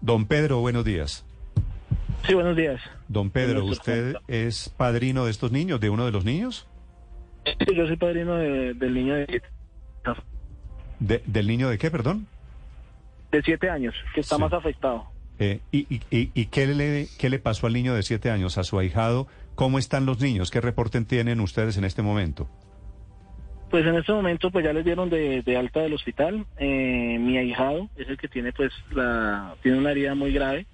Don Pedro, buenos días. Sí, buenos días. Don Pedro, ¿usted es padrino de estos niños, de uno de los niños? Sí, Yo soy padrino de- del niño de, De- ¿Del niño de qué, perdón? de siete años, que está Sí. más afectado. Eh, ¿Y, y, y- y qué, le, qué le pasó al niño de siete años, a su ahijado? ¿Cómo están los niños? ¿Qué reporte tienen ustedes en este momento? Pues en este momento pues ya les dieron de, de alta del hospital. Eh, mi ahijado es el que tiene pues la tiene una herida muy grave.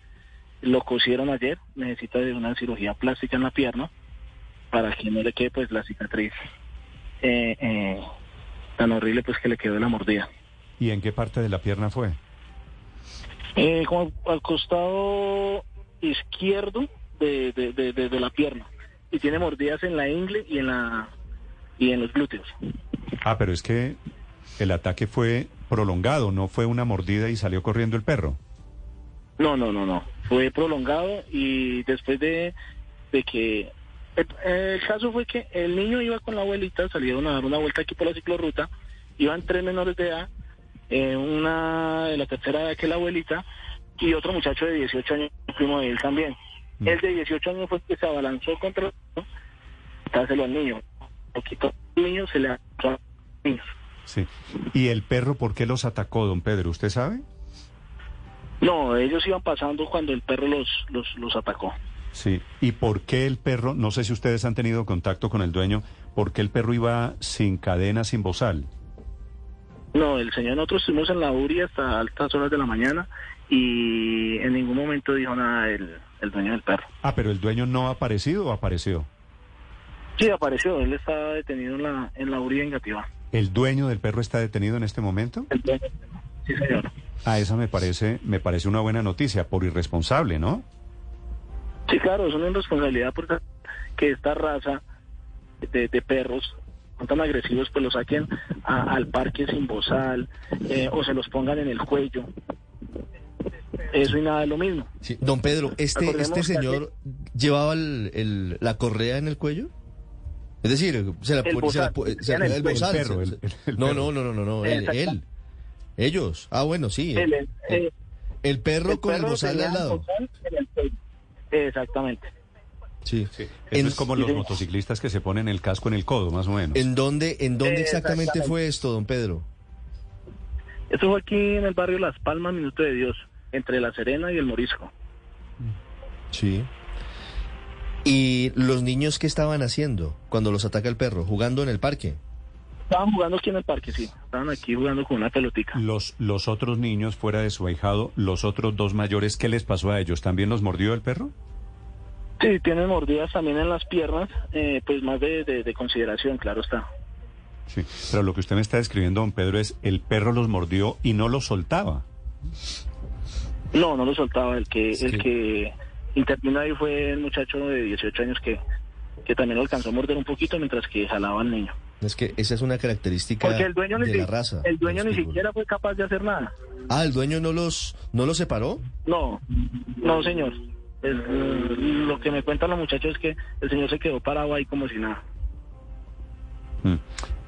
Lo cosieron ayer, necesita de una cirugía plástica en la pierna para que no le quede pues la cicatriz eh, eh, tan horrible pues que le quedó de la mordida. ¿Y en qué parte de la pierna fue? Eh, como al costado izquierdo de, de, de, de- de la pierna y tiene mordidas en la ingle y en la y en los glúteos. Ah, pero es que el ataque fue prolongado, no fue una mordida y salió corriendo el perro. No, no, no, no. Fue prolongado y después de, de que... El, el caso fue que el niño iba con la abuelita, salieron a dar una vuelta aquí por la ciclorruta, iban tres menores de edad, eh, una de la tercera edad que la abuelita y otro muchacho de 18 años, primo de él también. Mm. El de 18 años fue el que se abalanzó contra el niño, dárselo al niño. Lo quitó al niño, se le Sí. ¿Y el perro por qué los atacó, don Pedro? ¿Usted sabe? No, ellos iban pasando cuando el perro los, los, los atacó. Sí. ¿Y por qué el perro, no sé si ustedes han tenido contacto con el dueño, por qué el perro iba sin cadena, sin bozal? No, el señor, nosotros estuvimos en la URI hasta altas horas de la mañana y en ningún momento dijo nada el, el dueño del perro. Ah, pero el dueño no ha aparecido o apareció. Sí, apareció, él estaba detenido en la, en la URI en Gativá. ¿El dueño del perro está detenido en este momento? El dueño, sí, señor. Ah, esa me parece, me parece una buena noticia, por irresponsable, ¿no? Sí, claro, es una irresponsabilidad porque que esta raza de, de perros son tan agresivos, pues los saquen a- al parque sin bozal eh, o se los pongan en el cuello. Eso y nada es lo mismo. Sí, Don Pedro, ¿este, este que señor llevaba el- el- la correa en el cuello? Es decir, se la pone- el perro, no, no, no, no, no, no, él, él. Ellos. Ah, bueno, sí. El, el- eh, El perro el con el bozal al el lado. bozal en el cuello. Exactamente. Sí. Eso En- es como los sí. motociclistas que se ponen el casco en el codo, más o menos. ¿En dónde, en dónde Eh, exactamente exactamente. fue esto, don Pedro? Esto fue aquí en el barrio Las Palmas, Minuto de Dios, entre La Serena y el Morisco. Sí. ¿Y los niños qué estaban haciendo cuando los ataca el perro? ¿Jugando en el parque? Estaban jugando aquí en el parque, sí. Estaban aquí jugando con una pelotica. Los, los otros niños fuera de su ahijado, los otros dos mayores, ¿qué les pasó a ellos? ¿También los mordió el perro? Sí, tienen mordidas también en las piernas, eh, pues más de, de- de consideración, claro está. Sí. Pero lo que usted me está describiendo, don Pedro, es el perro los mordió y no los soltaba. No, no lo soltaba. El que, el que intervino ahí fue el muchacho de 18 años que, que también lo alcanzó a morder un poquito mientras que jalaba al niño. Es que esa es una característica Porque el dueño, de la raza. el dueño ni siquiera fue capaz de hacer nada. Ah, el dueño no los, no los separó. No, no, señor. El- lo que me cuentan los muchachos es que el señor se quedó parado ahí como si nada. Mm.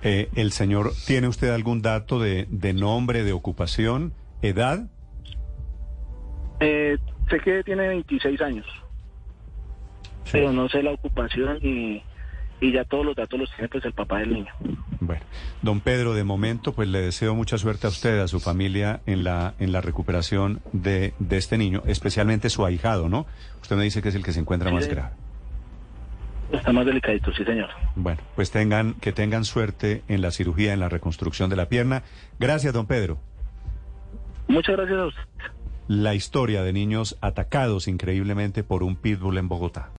Eh, ¿El señor tiene usted algún dato de, de nombre, de ocupación, edad? Eh, sé que tiene 26 años, pero no sé la ocupación y, y ya todos los datos los tiene pues el papá del niño. Bueno, don Pedro, de momento, pues le deseo mucha suerte a usted, a su familia, en la, en la recuperación de, de este niño, especialmente su ahijado, ¿no? Usted me dice que es el que se encuentra Sí, más grave. Está más delicadito, sí señor. Bueno, pues tengan, que tengan suerte en la cirugía, en la reconstrucción de la pierna. Gracias, don Pedro. Muchas gracias a usted. La historia de niños atacados increíblemente por un pitbull en Bogotá.